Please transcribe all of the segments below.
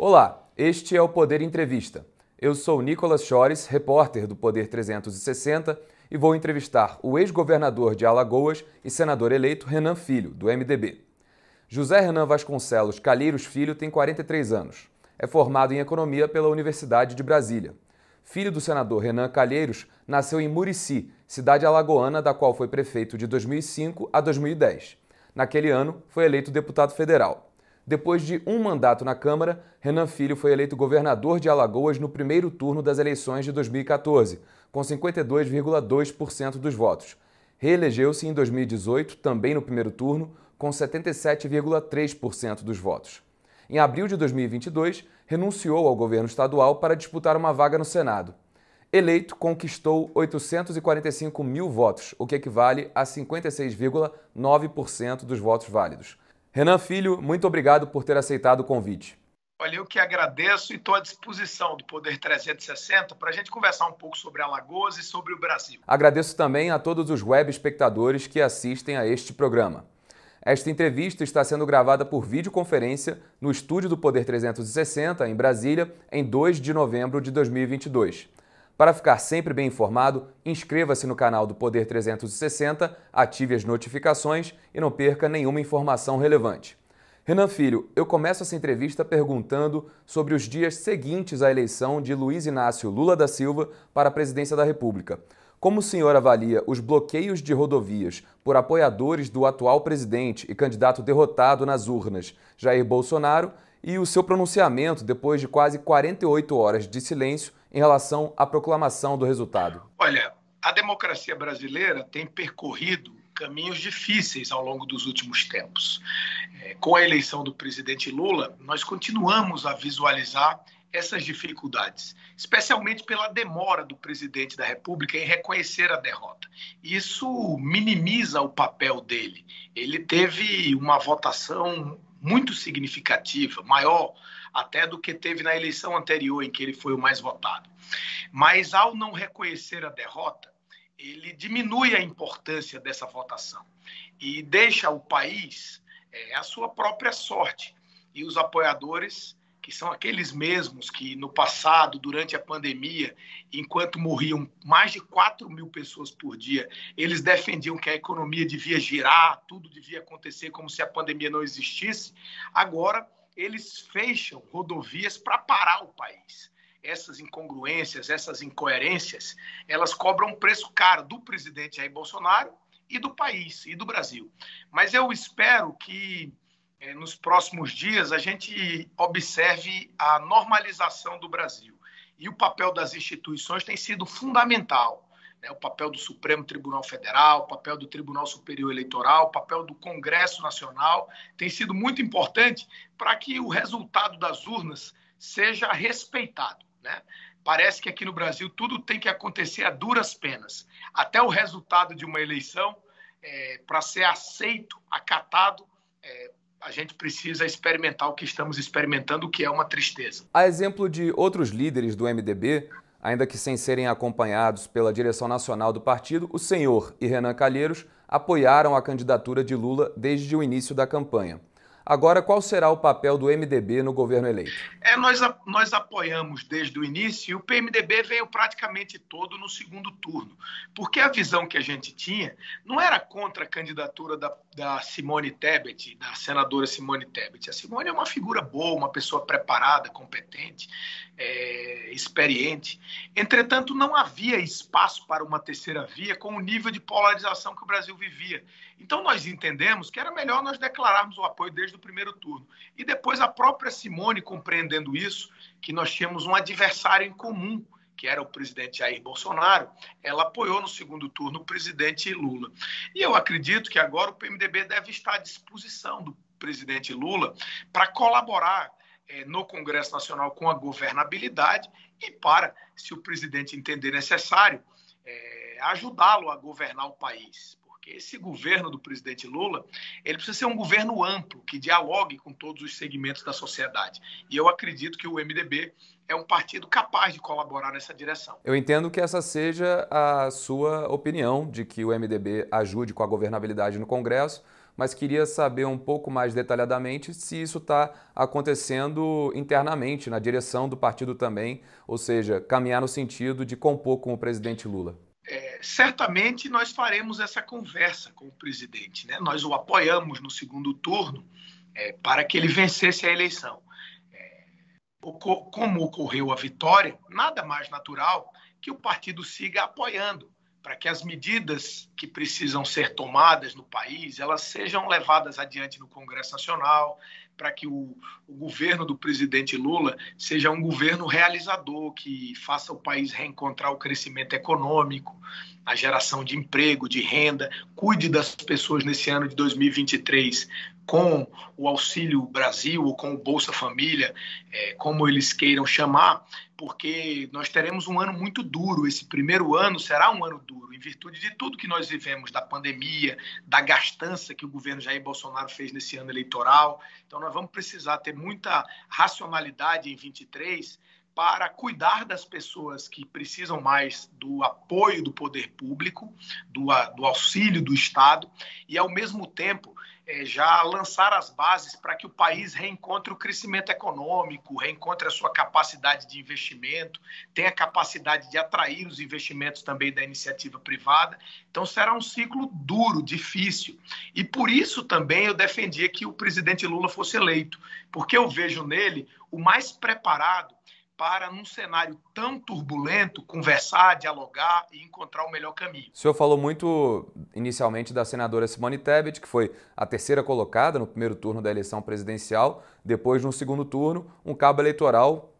Olá, este é o Poder Entrevista. Eu sou Nicolas Chores, repórter do Poder 360, e vou entrevistar o ex-governador de Alagoas e senador eleito Renan Filho, do MDB. José Renan Vasconcelos Calheiros Filho tem 43 anos. É formado em economia pela Universidade de Brasília. Filho do senador Renan Calheiros, nasceu em Murici, cidade alagoana da qual foi prefeito de 2005 a 2010. Naquele ano, foi eleito deputado federal. Depois de um mandato na Câmara, Renan Filho foi eleito governador de Alagoas no primeiro turno das eleições de 2014, com 52,2% dos votos. Reelegeu-se em 2018, também no primeiro turno, com 77,3% dos votos. Em abril de 2022, renunciou ao governo estadual para disputar uma vaga no Senado. Eleito, conquistou 845 mil votos, o que equivale a 56,9% dos votos válidos. Renan Filho, muito obrigado por ter aceitado o convite. Olha, eu que agradeço e estou à disposição do Poder 360 para a gente conversar um pouco sobre Alagoas e sobre o Brasil. Agradeço também a todos os web espectadores que assistem a este programa. Esta entrevista está sendo gravada por videoconferência no estúdio do Poder 360, em Brasília, em 2 de novembro de 2022. Para ficar sempre bem informado, inscreva-se no canal do Poder 360, ative as notificações e não perca nenhuma informação relevante. Renan Filho, eu começo essa entrevista perguntando sobre os dias seguintes à eleição de Luiz Inácio Lula da Silva para a presidência da República. Como o senhor avalia os bloqueios de rodovias por apoiadores do atual presidente e candidato derrotado nas urnas, Jair Bolsonaro, e o seu pronunciamento depois de quase 48 horas de silêncio em relação à proclamação do resultado? Olha, a democracia brasileira tem percorrido caminhos difíceis ao longo dos últimos tempos. É, com a eleição do presidente Lula, nós continuamos a visualizar essas dificuldades, especialmente pela demora do presidente da República em reconhecer a derrota. Isso minimiza o papel dele. Ele teve uma votação muito significativa, maior até do que teve na eleição anterior, em que ele foi o mais votado. Mas ao não reconhecer a derrota, ele diminui a importância dessa votação e deixa o país é, a sua própria sorte. E os apoiadores que são aqueles mesmos que no passado, durante a pandemia, enquanto morriam mais de 4 mil pessoas por dia, eles defendiam que a economia devia girar, tudo devia acontecer como se a pandemia não existisse. Agora, eles fecham rodovias para parar o país. Essas incongruências, essas incoerências, elas cobram um preço caro do presidente Jair Bolsonaro e do país e do Brasil. Mas eu espero que é, nos próximos dias a gente observe a normalização do Brasil. E o papel das instituições tem sido fundamental. Né? O papel do Supremo Tribunal Federal, o papel do Tribunal Superior Eleitoral, o papel do Congresso Nacional tem sido muito importante para que o resultado das urnas seja respeitado. Né? Parece que aqui no Brasil tudo tem que acontecer a duras penas. Até o resultado de uma eleição, é, para ser aceito, acatado, é, a gente precisa experimentar o que estamos experimentando, o que é uma tristeza. A exemplo de outros líderes do MDB, ainda que sem serem acompanhados pela direção nacional do partido, o senhor e Renan Calheiros apoiaram a candidatura de Lula desde o início da campanha. Agora, qual será o papel do MDB no governo eleito? É, nós, nós apoiamos desde o início e o PMDB veio praticamente todo no segundo turno, porque a visão que a gente tinha não era contra a candidatura da, da Simone Tebet, da senadora Simone Tebet. A Simone é uma figura boa, uma pessoa preparada, competente, é, experiente. Entretanto, não havia espaço para uma terceira via com o nível de polarização que o Brasil vivia. Então, nós entendemos que era melhor nós declararmos o apoio desde o primeiro turno. E depois a própria Simone, compreendendo isso, que nós tínhamos um adversário em comum, que era o presidente Jair Bolsonaro, ela apoiou no segundo turno o presidente Lula. E eu acredito que agora o PMDB deve estar à disposição do presidente Lula para colaborar é, no Congresso Nacional com a governabilidade e para, se o presidente entender necessário, é, ajudá-lo a governar o país esse governo do presidente Lula, ele precisa ser um governo amplo, que dialogue com todos os segmentos da sociedade. E eu acredito que o MDB é um partido capaz de colaborar nessa direção. Eu entendo que essa seja a sua opinião de que o MDB ajude com a governabilidade no Congresso, mas queria saber um pouco mais detalhadamente se isso está acontecendo internamente, na direção do partido também, ou seja, caminhar no sentido de compor com o presidente Lula. É, certamente nós faremos essa conversa com o presidente. Né? Nós o apoiamos no segundo turno é, para que ele vencesse a eleição. É, como ocorreu a vitória, nada mais natural que o partido siga apoiando para que as medidas que precisam ser tomadas no país elas sejam levadas adiante no Congresso Nacional, para que o, o, governo do presidente Lula seja um governo realizador, que faça o país reencontrar o crescimento econômico, a geração de emprego, de renda, cuide das pessoas nesse ano de 2023 com o Auxílio Brasil ou com o Bolsa Família, é, como eles queiram chamar, porque nós teremos um ano muito duro. Esse primeiro ano será um ano duro, em virtude de tudo que nós vivemos, da pandemia, da gastança que o governo Jair Bolsonaro fez nesse ano eleitoral. Então, nós vamos precisar ter muita racionalidade em 23 para cuidar das pessoas que precisam mais do apoio do poder público, do, do auxílio do Estado, e, ao mesmo tempo, é, já lançar as bases para que o país reencontre o crescimento econômico, reencontre a sua capacidade de investimento, tenha capacidade de atrair os investimentos também da iniciativa privada. Então, será um ciclo duro, difícil. E por isso também eu defendia que o presidente Lula fosse eleito, porque eu vejo nele o mais preparado para, num cenário tão turbulento, conversar, dialogar e encontrar o melhor caminho. O senhor falou muito inicialmente da senadora Simone Tebet, que foi a terceira colocada no primeiro turno da eleição presidencial, depois, no segundo turno, um cabo eleitoral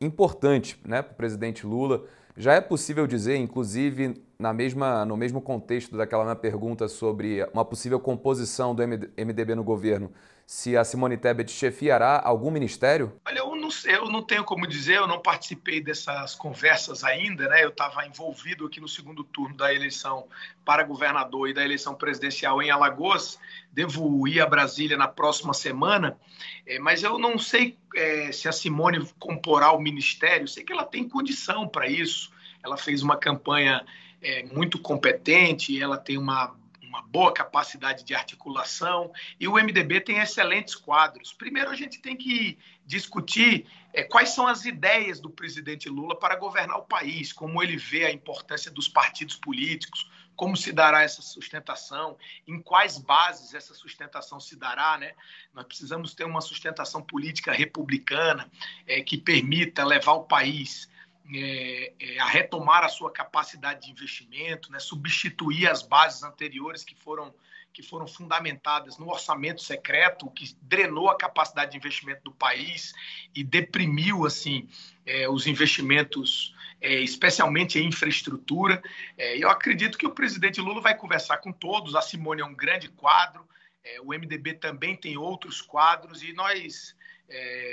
importante né, para o presidente Lula. Já é possível dizer, inclusive na mesma, no mesmo contexto daquela minha pergunta sobre uma possível composição do MDB no governo, se a Simone Tebet chefiará algum ministério? Olha, eu não, eu não tenho como dizer, eu não participei dessas conversas ainda, né? Eu estava envolvido aqui no segundo turno da eleição para governador e da eleição presidencial em Alagoas. Devo ir a Brasília na próxima semana, é, mas eu não sei é, se a Simone comporá o ministério. Sei que ela tem condição para isso. Ela fez uma campanha é, muito competente, ela tem uma, uma boa capacidade de articulação e o MDB tem excelentes quadros. Primeiro, a gente tem que discutir é, quais são as ideias do presidente Lula para governar o país, como ele vê a importância dos partidos políticos, como se dará essa sustentação, em quais bases essa sustentação se dará, né? Nós precisamos ter uma sustentação política republicana é, que permita levar o país é, é, a retomar a sua capacidade de investimento, né, substituir as bases anteriores que foram, que foram fundamentadas no orçamento secreto, que drenou a capacidade de investimento do país e deprimiu assim é, os investimentos, é, especialmente em infraestrutura. É, eu acredito que o presidente Lula vai conversar com todos. A Simone é um grande quadro, é, o MDB também tem outros quadros e nós,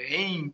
em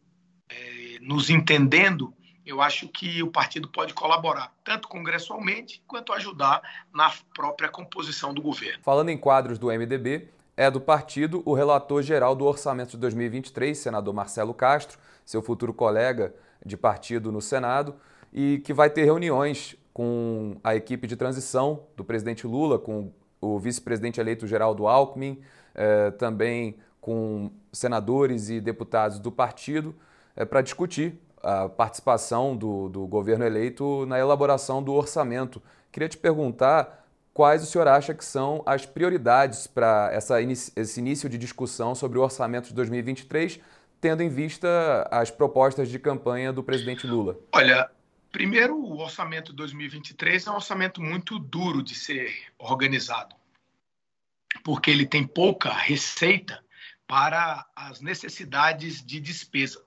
nos entendendo eu acho que o partido pode colaborar, tanto congressualmente quanto ajudar na própria composição do governo. Falando em quadros do MDB, é do partido o relator geral do orçamento de 2023, senador Marcelo Castro, seu futuro colega de partido no Senado, e que vai ter reuniões com a equipe de transição do presidente Lula, com o vice-presidente eleito Geraldo Alckmin, eh, também com senadores e deputados do partido, eh, para discutir a participação do, do governo eleito na elaboração do orçamento. Queria te perguntar quais o senhor acha que são as prioridades para esse início de discussão sobre o orçamento de 2023, tendo em vista as propostas de campanha do presidente Lula? Olha, primeiro, o orçamento de 2023 é um orçamento muito duro de ser organizado, porque ele tem pouca receita para as necessidades de despesa.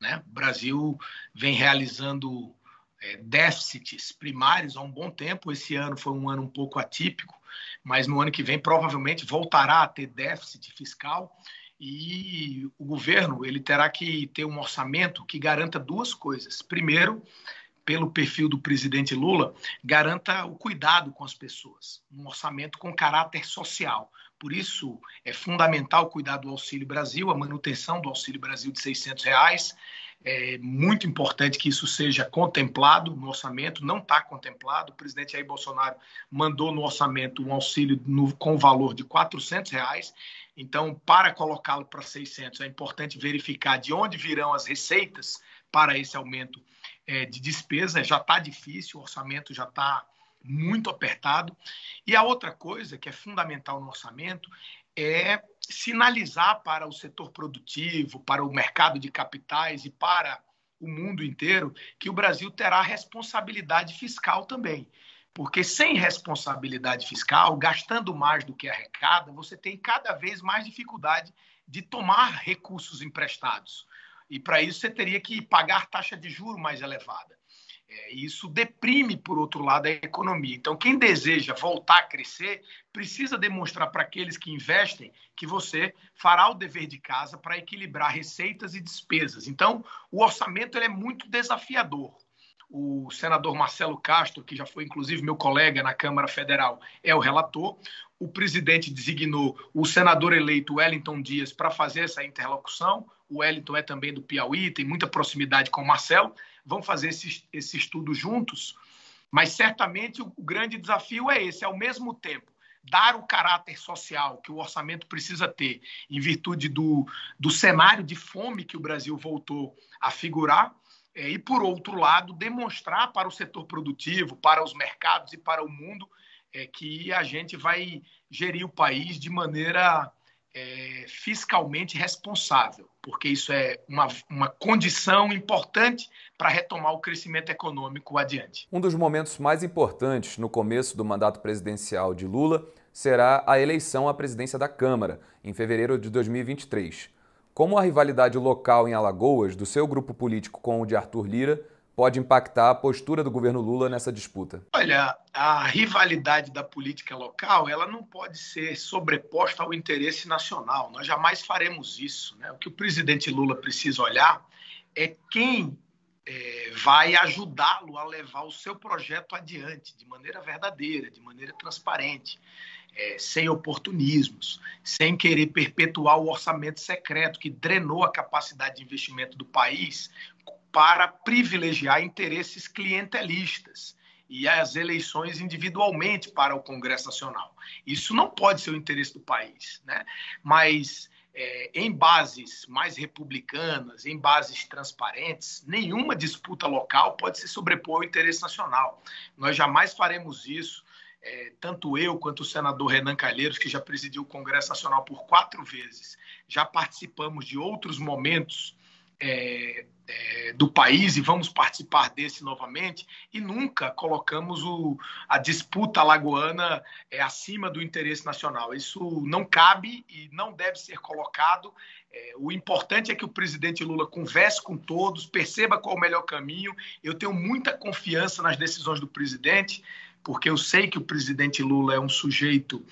Né? O Brasil vem realizando é, déficits primários há um bom tempo. Esse ano foi um ano um pouco atípico, mas no ano que vem provavelmente voltará a ter déficit fiscal e o governo ele terá que ter um orçamento que garanta duas coisas. Primeiro, pelo perfil do presidente Lula, garanta o cuidado com as pessoas, um orçamento com caráter social, Por isso, é fundamental cuidar do Auxílio Brasil, a manutenção do Auxílio Brasil de 600 reais. É muito importante que isso seja contemplado no orçamento, não está contemplado. O presidente Jair Bolsonaro mandou no orçamento um auxílio no, com valor de 400 reais. Então, para colocá-lo para 600, é importante verificar de onde virão as receitas para esse aumento é, de despesa. Já está difícil, o orçamento já está muito apertado. E a outra coisa que é fundamental no orçamento é sinalizar para o setor produtivo, para o mercado de capitais e para o mundo inteiro que o Brasil terá responsabilidade fiscal também. Porque sem responsabilidade fiscal, gastando mais do que arrecada, você tem cada vez mais dificuldade de tomar recursos emprestados. E para isso você teria que pagar taxa de juro mais elevada. É, isso deprime, por outro lado, a economia. Então, quem deseja voltar a crescer precisa demonstrar para aqueles que investem que você fará o dever de casa para equilibrar receitas e despesas. Então, o orçamento é muito desafiador. O senador Marcelo Castro, que já foi inclusive meu colega na Câmara Federal, é o relator. O presidente designou o senador eleito Wellington Dias para fazer essa interlocução. O Wellington é também do Piauí, tem muita proximidade com o Marcelo vão fazer esse, esse estudo juntos, mas certamente o, o grande desafio é esse, ao mesmo tempo, dar o caráter social que o orçamento precisa ter, em virtude do, do cenário de fome que o Brasil voltou a figurar, é, e, por outro lado, demonstrar para o setor produtivo, para os mercados e para o mundo é, que a gente vai gerir o país de maneira é, fiscalmente responsável, porque isso é uma, uma condição importante para retomar o crescimento econômico adiante. Um dos momentos mais importantes no começo do mandato presidencial de Lula será a eleição à presidência da Câmara, em fevereiro de 2023. Como a rivalidade local em Alagoas do seu grupo político com o de Arthur Lira pode impactar a postura do governo Lula nessa disputa? Olha, a rivalidade da política local ela não pode ser sobreposta ao interesse nacional. Nós jamais faremos isso. Né? O que o presidente Lula precisa olhar é quem é, vai ajudá-lo a levar o seu projeto adiante de maneira verdadeira, de maneira transparente. É, sem oportunismos, sem querer perpetuar o orçamento secreto que drenou a capacidade de investimento do país para privilegiar interesses clientelistas e as eleições individualmente para o Congresso Nacional. Isso não pode ser o interesse do país, né? Mas é, em bases mais republicanas, em bases transparentes, nenhuma disputa local pode se sobrepor ao interesse nacional. Nós jamais faremos isso. É, tanto eu quanto o senador Renan Calheiros, que já presidiu o Congresso Nacional por quatro vezes, já participamos de outros momentos é, é, do país e vamos participar desse novamente e nunca colocamos o, a disputa lagoana é, acima do interesse nacional. Isso não cabe e não deve ser colocado. É, o importante é que o presidente Lula converse com todos, perceba qual é o melhor caminho. Eu tenho muita confiança nas decisões do presidente, porque eu sei que o presidente Lula é um sujeito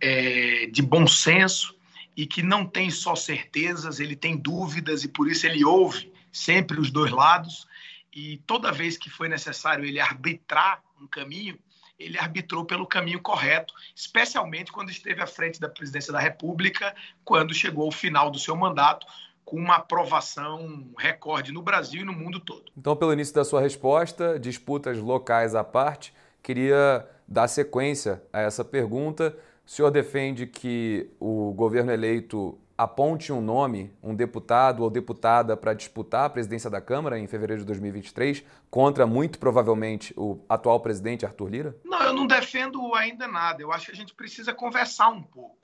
é, de bom senso e que não tem só certezas, ele tem dúvidas e por isso ele ouve sempre os dois lados. E toda vez que foi necessário ele arbitrar um caminho, ele arbitrou pelo caminho correto, especialmente quando esteve à frente da presidência da República, quando chegou ao final do seu mandato, com uma aprovação recorde no Brasil e no mundo todo. Então, pelo início da sua resposta, disputas locais à parte, queria dar sequência a essa pergunta. O senhor defende que o governo eleito aponte um nome, um deputado ou deputada para disputar a presidência da Câmara em fevereiro de 2023 contra muito provavelmente o atual presidente Arthur Lira? Não, eu não defendo ainda nada. Eu acho que a gente precisa conversar um pouco,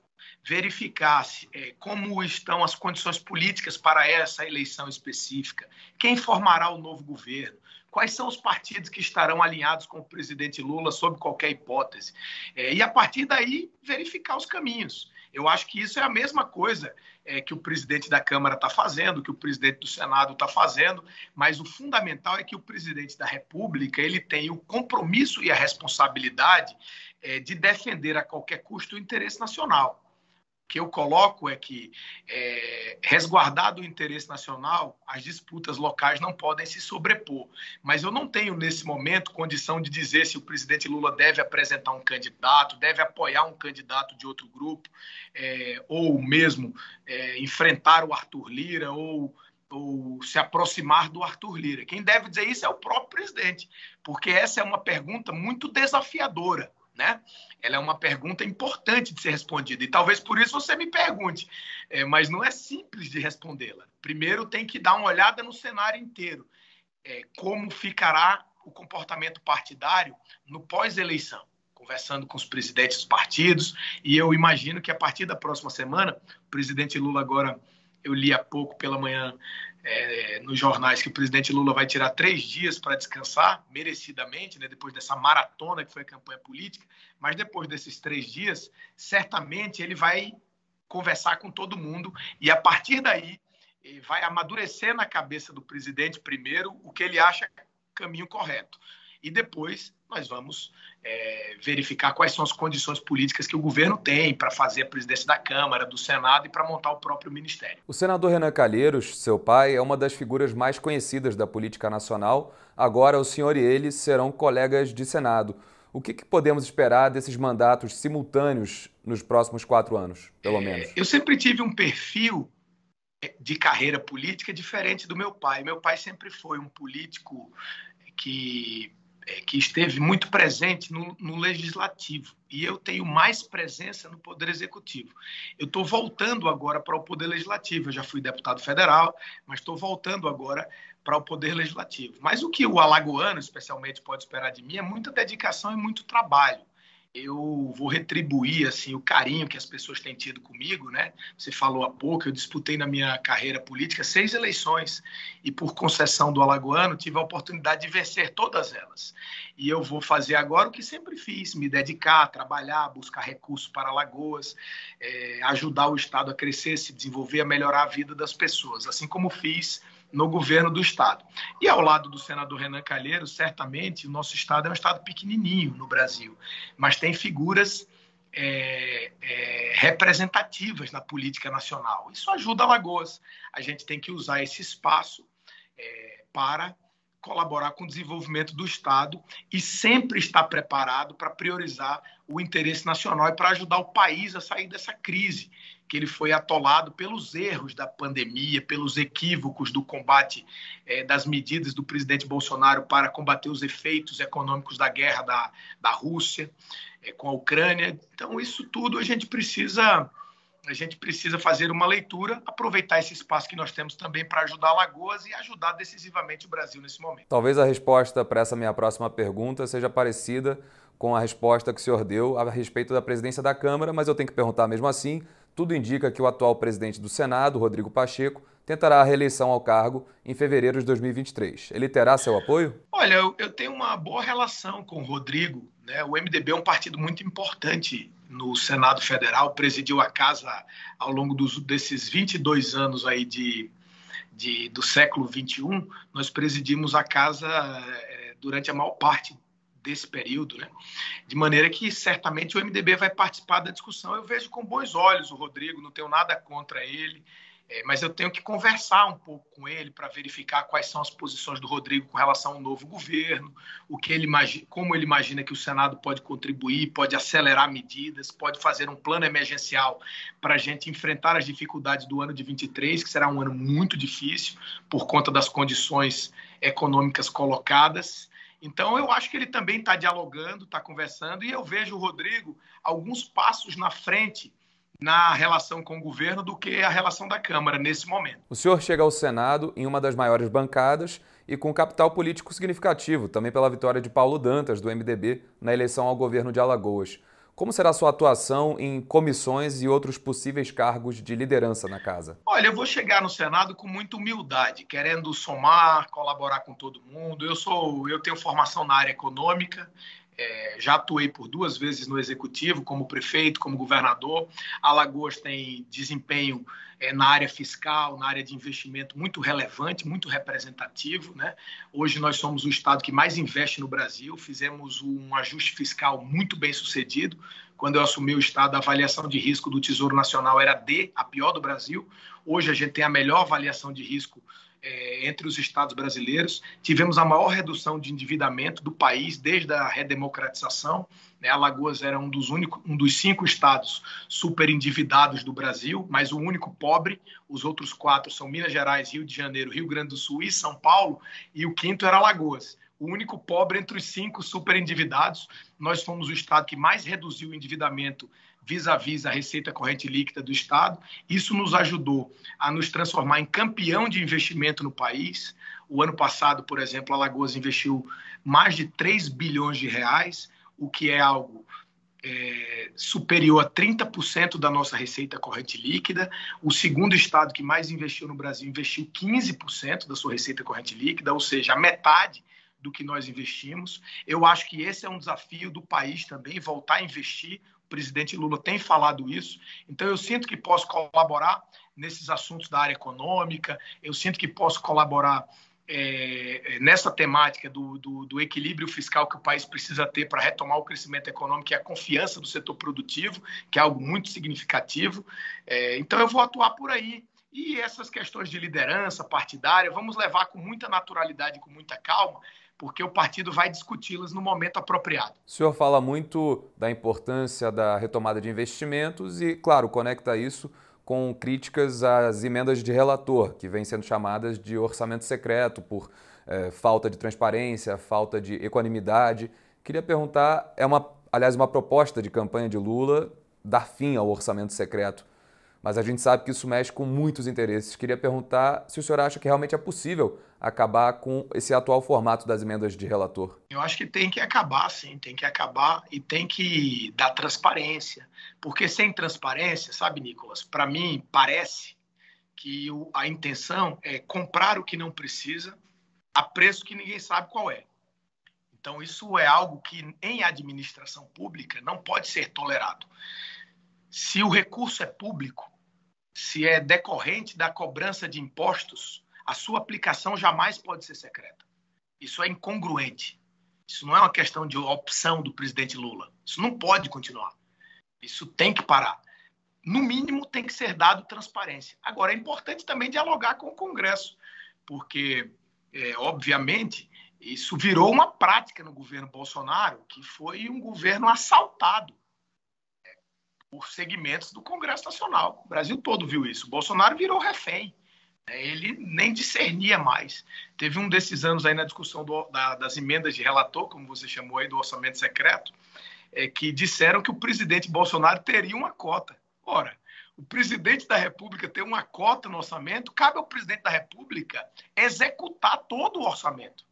verificar é, como estão as condições políticas para essa eleição específica, quem formará o novo governo, quais são os partidos que estarão alinhados com o presidente Lula sob qualquer hipótese. É, e a partir daí, verificar os caminhos. Eu acho que isso é a mesma coisa é, que o presidente da Câmara está fazendo, que o presidente do Senado está fazendo, mas o fundamental é que o presidente da República ele tem o compromisso e a responsabilidade é, de defender a qualquer custo o interesse nacional que eu coloco é que, é, resguardado o interesse nacional, as disputas locais não podem se sobrepor. Mas eu não tenho, nesse momento, condição de dizer se o presidente Lula deve apresentar um candidato, deve apoiar um candidato de outro grupo, é, ou mesmo é, enfrentar o Arthur Lira, ou, ou se aproximar do Arthur Lira. Quem deve dizer isso é o próprio presidente, porque essa é uma pergunta muito desafiadora né? Ela é uma pergunta importante de ser respondida. E talvez por isso você me pergunte, é, mas não é simples de respondê-la. Primeiro tem que dar uma olhada no cenário inteiro, é, como ficará o comportamento partidário no pós-eleição, conversando com os presidentes dos partidos. E eu imagino que a partir da próxima semana, o presidente Lula agora eu li há pouco pela manhã é, nos jornais que o presidente Lula vai tirar três dias para descansar, merecidamente, né, depois dessa maratona que foi a campanha política, mas depois desses três dias, certamente ele vai conversar com todo mundo e a partir daí vai amadurecer na cabeça do presidente primeiro o que ele acha caminho correto. E depois nós vamos é, verificar quais são as condições políticas que o governo tem para fazer a presidência da Câmara, do Senado e para montar o próprio ministério. O senador Renan Calheiros, seu pai, é uma das figuras mais conhecidas da política nacional. Agora, o senhor e ele serão colegas de Senado. O que, que podemos esperar desses mandatos simultâneos nos próximos quatro anos, pelo é, menos? Eu sempre tive um perfil de carreira política diferente do meu pai. Meu pai sempre foi um político que é, que esteve muito presente no, no, legislativo e eu tenho mais presença no poder executivo. Eu estou voltando agora para o poder legislativo. Eu já fui deputado federal, mas estou voltando agora para o poder legislativo. Mas o que o alagoano, especialmente, pode esperar de mim é muita dedicação e muito trabalho eu vou retribuir assim o carinho que as pessoas têm tido comigo, né? Você falou há pouco, eu disputei na minha carreira política seis eleições e por concessão do alagoano tive a oportunidade de vencer todas elas. E eu vou fazer agora o que sempre fiz, me dedicar, trabalhar, buscar recursos para Alagoas, é, ajudar o estado a crescer, se desenvolver, a melhorar a vida das pessoas, assim como fiz no governo do estado. E ao lado do senador Renan Calheiros, certamente o nosso estado é um estado pequenininho no Brasil, mas tem figuras é, é, representativas na política nacional. Isso ajuda Alagoas. A gente tem que usar esse espaço é, para colaborar com o desenvolvimento do Estado e sempre estar preparado para priorizar o interesse nacional e para ajudar o país a sair dessa crise que ele foi atolado pelos erros da pandemia, pelos equívocos do combate é, das medidas do presidente Bolsonaro para combater os efeitos econômicos da guerra da, da Rússia é, com a Ucrânia. Então, isso tudo a gente precisa a gente precisa fazer uma leitura, aproveitar esse espaço que nós temos também para ajudar Alagoas e ajudar decisivamente o Brasil nesse momento. Talvez a resposta para essa minha próxima pergunta seja parecida com a resposta que o senhor deu a respeito da presidência da Câmara, mas eu tenho que perguntar mesmo assim. Tudo indica que o atual presidente do Senado, Rodrigo Pacheco, tentará a reeleição ao cargo em fevereiro de 2023. Ele terá seu apoio? Olha, eu, tenho uma boa relação com o Rodrigo. Né? O MDB é um partido muito importante no Senado Federal, presidiu a casa ao longo dos, desses 22 anos aí de, de, do século 21, nós presidimos a casa é, durante a maior parte desse período, né? De maneira que certamente o MDB vai participar da discussão. Eu vejo com bons olhos o Rodrigo, não tenho nada contra ele. É, mas eu tenho que conversar um pouco com ele para verificar quais são as posições do Rodrigo com relação ao novo governo, o que ele imagina, como ele imagina que o Senado pode contribuir, pode acelerar medidas, pode fazer um plano emergencial para a gente enfrentar as dificuldades do ano de 23, que será um ano muito difícil por conta das condições econômicas colocadas. Então, eu acho que ele também está dialogando, está conversando, e eu vejo o Rodrigo alguns passos na frente na relação com o governo do que a relação da Câmara nesse momento. O senhor chega ao Senado em uma das maiores bancadas e com capital político significativo, também pela vitória de Paulo Dantas, do MDB, na eleição ao governo de Alagoas. Como será sua atuação em comissões e outros possíveis cargos de liderança na casa? Olha, eu vou chegar no Senado com muita humildade, querendo somar, colaborar com todo mundo. Eu sou, eu tenho formação na área econômica, é, já atuei por duas vezes no executivo, como prefeito, como governador. Alagoas tem desempenho é, na área fiscal, na área de investimento muito relevante, muito representativo. Né? Hoje nós somos o estado que mais investe no Brasil. Fizemos um ajuste fiscal muito bem sucedido, Quando eu assumi o Estado, a avaliação de risco do Tesouro Nacional era D, a pior do Brasil. Hoje a gente tem a melhor avaliação de risco é, entre os estados brasileiros. Tivemos a maior redução de endividamento do país desde a redemocratização. Né? Alagoas era um dos, únicos, um dos cinco estados super endividados do Brasil, mas o único pobre. Os outros quatro são Minas Gerais, Rio de Janeiro, Rio Grande do Sul e São Paulo. E o quinto era Alagoas o único pobre entre os cinco super endividados. Nós fomos o estado que mais reduziu o endividamento vis-à-vis a receita corrente líquida do Estado. Isso nos ajudou a nos transformar em campeão de investimento no país. O ano passado, por exemplo, a Alagoas investiu mais de 3 bilhões de reais, o que é algo é, superior a 30% da nossa receita corrente líquida. O segundo estado que mais investiu no Brasil investiu 15% da sua receita corrente líquida, ou seja, a metade do que nós investimos. Eu acho que esse é um desafio do país também, voltar a investir presidente Lula tem falado isso. Então, eu sinto que posso colaborar nesses assuntos da área econômica, eu sinto que posso colaborar é, nessa temática do, do, do, equilíbrio fiscal que o país precisa ter para retomar o crescimento econômico e a confiança do setor produtivo, que é algo muito significativo. É, então, eu vou atuar por aí. E essas questões de liderança partidária, vamos levar com muita naturalidade, com muita calma, porque o partido vai discuti-las no momento apropriado. O senhor fala muito da importância da retomada de investimentos e, claro, conecta isso com críticas às emendas de relator, que vêm sendo chamadas de orçamento secreto por é, falta de transparência, falta de equanimidade. Queria perguntar, é uma, aliás, uma proposta de campanha de Lula dar fim ao orçamento secreto mas a gente sabe que isso mexe com muitos interesses. Queria perguntar se o senhor acha que realmente é possível acabar com esse atual formato das emendas de relator. Eu acho que tem que acabar, sim, tem que acabar e tem que dar transparência. Porque sem transparência, sabe, Nicolas, para mim parece que a intenção é comprar o que não precisa a preço que ninguém sabe qual é. Então, isso é algo que em administração pública não pode ser tolerado. Se o recurso é público, se é decorrente da cobrança de impostos, a sua aplicação jamais pode ser secreta. Isso é incongruente. Isso não é uma questão de opção do presidente Lula. Isso não pode continuar. Isso tem que parar. No mínimo, tem que ser dado transparência. Agora, é importante também dialogar com o Congresso, porque, é, obviamente, isso virou uma prática no governo Bolsonaro, que foi um governo assaltado por segmentos do Congresso Nacional. O Brasil todo viu isso. O Bolsonaro virou refém. Né? Ele nem discernia mais. Teve um desses anos aí na discussão do, da, das emendas de relator, como você chamou aí, do orçamento secreto, é, que disseram que o presidente Bolsonaro teria uma cota. Ora, o presidente da República ter uma cota no orçamento, cabe ao presidente da República executar todo o orçamento.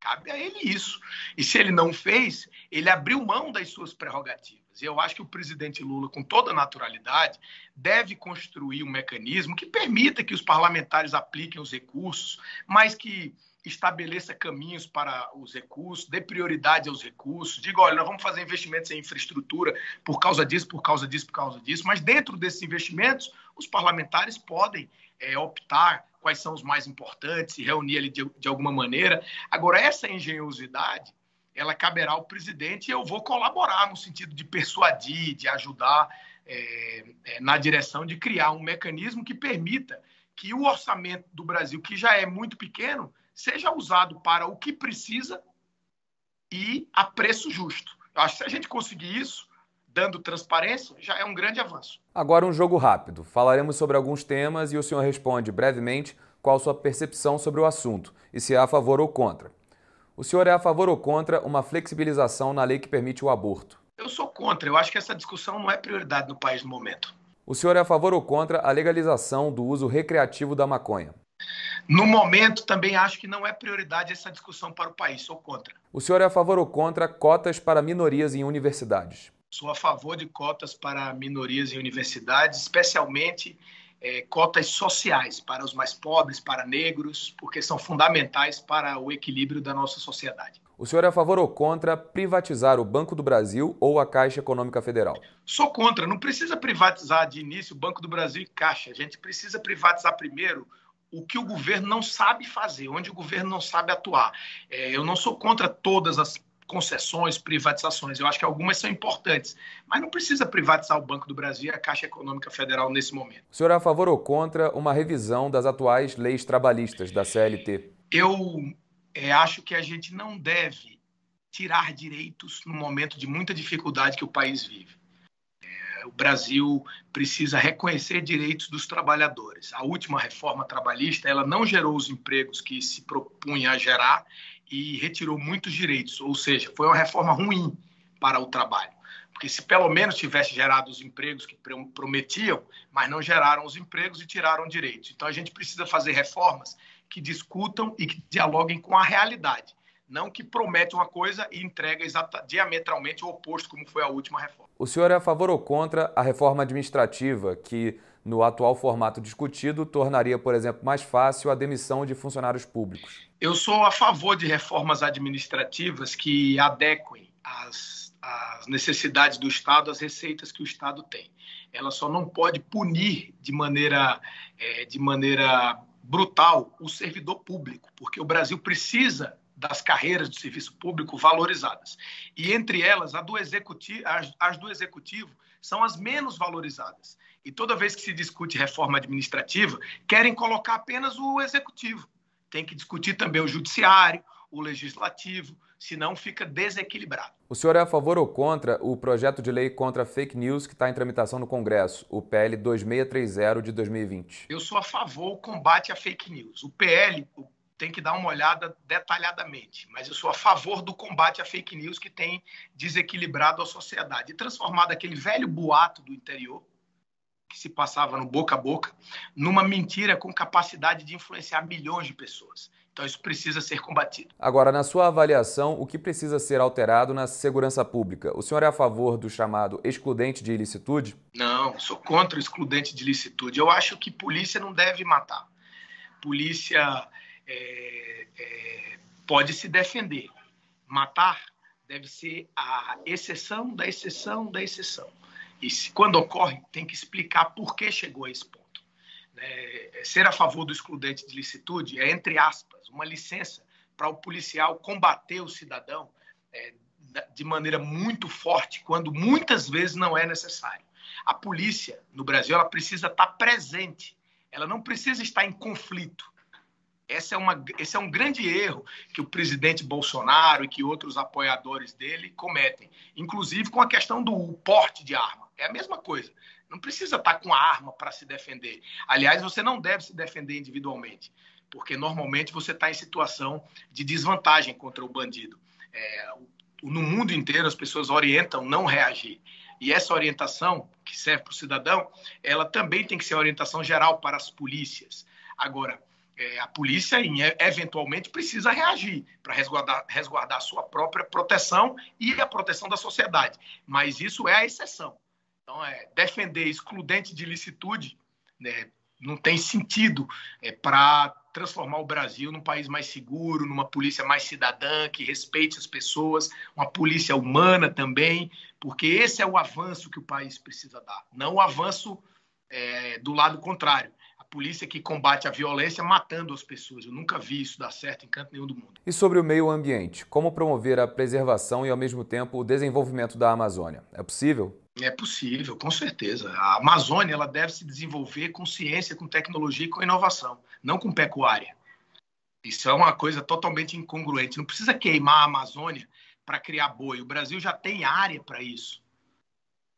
Cabe a ele isso. E se ele não fez, ele abriu mão das suas prerrogativas. E eu acho que o presidente Lula, com toda naturalidade, deve construir um mecanismo que permita que os parlamentares apliquem os recursos, mas que estabeleça caminhos para os recursos, dê prioridade aos recursos, diga, olha, nós vamos fazer investimentos em infraestrutura por causa disso, por causa disso, por causa disso, mas dentro desses investimentos, os parlamentares podem é, optar quais são os mais importantes, se reunir ali de, de alguma maneira. Agora, essa engenhosidade, ela caberá ao presidente e eu vou colaborar no sentido de persuadir, de ajudar é, é, na direção de criar um mecanismo que permita que o orçamento do Brasil, que já é muito pequeno, seja usado para o que precisa e a preço justo. Eu acho que se a gente conseguir isso, dando transparência, já é um grande avanço. Agora um jogo rápido. Falaremos sobre alguns temas e o senhor responde brevemente qual sua percepção sobre o assunto e se é a favor ou contra. O senhor é a favor ou contra uma flexibilização na lei que permite o aborto? Eu sou contra. Eu acho que essa discussão não é prioridade no país no momento. O senhor é a favor ou contra a legalização do uso recreativo da maconha? No momento, também acho que não é prioridade essa discussão para o país. Sou contra. O senhor é a favor ou contra cotas para minorias em universidades? Sou a favor de cotas para minorias em universidades, especialmente é, cotas sociais para os mais pobres, para negros, porque são fundamentais para o equilíbrio da nossa sociedade. O senhor é a favor ou contra privatizar o Banco do Brasil ou a Caixa Econômica Federal? Sou contra. Não precisa privatizar de início o Banco do Brasil e Caixa. A gente precisa privatizar primeiro o que o governo não sabe fazer, onde o governo não sabe atuar. É, eu não sou contra todas as concessões, privatizações. Eu acho que algumas são importantes, mas não precisa privatizar o Banco do Brasil e a Caixa Econômica Federal nesse momento. O senhor é a favor ou contra uma revisão das atuais leis trabalhistas da CLT? Eu é, acho que a gente não deve tirar direitos no momento de muita dificuldade que o país vive. É, o Brasil precisa reconhecer direitos dos trabalhadores. A última reforma trabalhista ela não gerou os empregos que se propunha a gerar e retirou muitos direitos, ou seja, foi uma reforma ruim para o trabalho. Porque se pelo menos tivesse gerado os empregos que prometiam, mas não geraram os empregos e tiraram direitos. Então a gente precisa fazer reformas que discutam e que dialoguem com a realidade, não que promete uma coisa e entrega diametralmente o oposto, como foi a última reforma. O senhor é a favor ou contra a reforma administrativa que no atual formato discutido, tornaria, por exemplo, mais fácil a demissão de funcionários públicos? Eu sou a favor de reformas administrativas que adequem as, as necessidades do Estado às receitas que o Estado tem. Ela só não pode punir de maneira, é, de maneira brutal o servidor público, porque o Brasil precisa das carreiras do serviço público valorizadas. E entre elas, do executivo, as, as do executivo são as menos valorizadas. E toda vez que se discute reforma administrativa, querem colocar apenas o executivo. Tem que discutir também o judiciário, o legislativo, senão fica desequilibrado. O senhor é a favor ou contra o projeto de lei contra fake news que está em tramitação no Congresso, o PL 2630 de 2020? Eu sou a favor do combate à fake news. O PL, o tem que dar uma olhada detalhadamente. Mas eu sou a favor do combate à fake news que tem desequilibrado a sociedade e transformado aquele velho boato do interior que se passava no boca a boca numa mentira com capacidade de influenciar milhões de pessoas. Então isso precisa ser combatido. Agora, na sua avaliação, o que precisa ser alterado na segurança pública? O senhor é a favor do chamado excludente de ilicitude? Não, sou contra o excludente de ilicitude. Eu acho que polícia não deve matar. Polícia é, é, pode se defender. Matar deve ser a exceção da exceção da exceção. E se, quando ocorre, tem que explicar por que chegou a esse ponto. É, ser a favor do excludente de licitude é, entre aspas, uma licença para o policial combater o cidadão é, de maneira muito forte, quando muitas vezes não é necessário. A polícia no Brasil ela precisa estar presente, ela não precisa estar em conflito. Essa é uma, esse é um grande erro que o presidente Bolsonaro e que outros apoiadores dele cometem, inclusive com a questão do porte de arma. É a mesma coisa. Não precisa estar com a arma para se defender. Aliás, você não deve se defender individualmente, porque normalmente você está em situação de desvantagem contra o bandido. É, no mundo inteiro, as pessoas orientam não reagir. E essa orientação, que serve para o cidadão, ela também tem que ser orientação geral para as polícias. Agora, é, a polícia eventualmente precisa reagir para resguardar, resguardar a sua própria proteção e a proteção da sociedade. Mas isso é a exceção. Então, é, defender excludente de licitude né, não tem sentido é, para transformar o Brasil num país mais seguro, numa polícia mais cidadã, que respeite as pessoas, uma polícia humana também, porque esse é o avanço que o país precisa dar, não o avanço é, do lado contrário polícia que combate a violência matando as pessoas. Eu nunca vi isso dar certo em canto nenhum do mundo. E sobre o meio ambiente, como promover a preservação e ao mesmo tempo o desenvolvimento da Amazônia? É possível? É possível, com certeza. A Amazônia ela deve se desenvolver com ciência, com tecnologia e com inovação, não com pecuária. Isso é uma coisa totalmente incongruente. Não precisa queimar a Amazônia para criar boi. O Brasil já tem área para isso.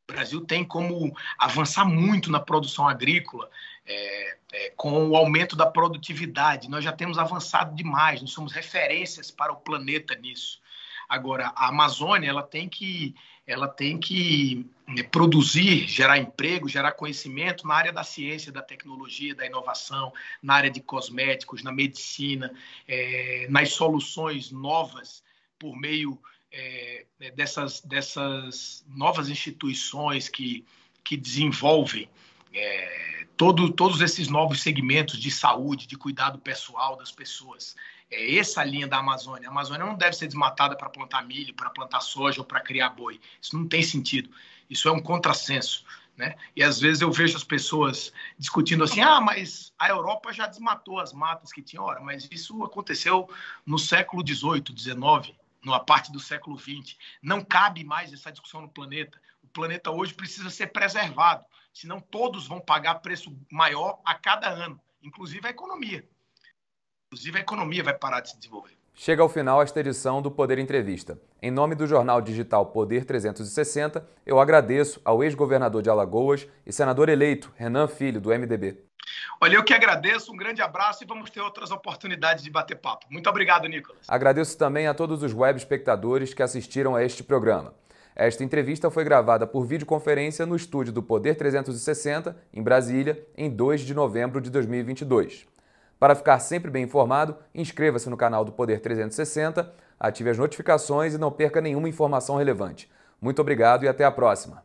O Brasil tem como avançar muito na produção agrícola, é, é, com o aumento da produtividade. Nós já temos avançado demais, nós somos referências para o planeta nisso. Agora, a Amazônia ela tem que, ela tem que né, produzir, gerar emprego, gerar conhecimento na área da ciência, da tecnologia, da inovação, na área de cosméticos, na medicina, é, nas soluções novas por meio é, é, dessas, dessas novas instituições que, que desenvolvem é, todo, todos esses novos segmentos de saúde, de cuidado pessoal das pessoas. É essa linha da Amazônia. A Amazônia não deve ser desmatada para plantar milho, para plantar soja ou para criar boi. Isso não tem sentido. Isso é um contrassenso. Né? E às vezes eu vejo as pessoas discutindo assim: ah, mas a Europa já desmatou as matas que tinha. Ora, mas isso aconteceu no século XVIII, XIX numa parte do século XX. Não cabe mais essa discussão no planeta. O planeta hoje precisa ser preservado, senão todos vão pagar preço maior a cada ano, inclusive a economia. Inclusive a economia vai parar de se desenvolver. Chega ao final esta edição do Poder Entrevista. Em nome do jornal digital Poder 360, eu agradeço ao ex-governador de Alagoas e senador eleito Renan Filho, do MDB. Olha, eu que agradeço, um grande abraço e vamos ter outras oportunidades de bater papo. Muito obrigado, Nicolas. Agradeço também a todos os web espectadores que assistiram a este programa. Esta entrevista foi gravada por videoconferência no estúdio do Poder 360, em Brasília, em 2 de novembro de 2022. Para ficar sempre bem informado, inscreva-se no canal do Poder 360, ative as notificações e não perca nenhuma informação relevante. Muito obrigado e até a próxima.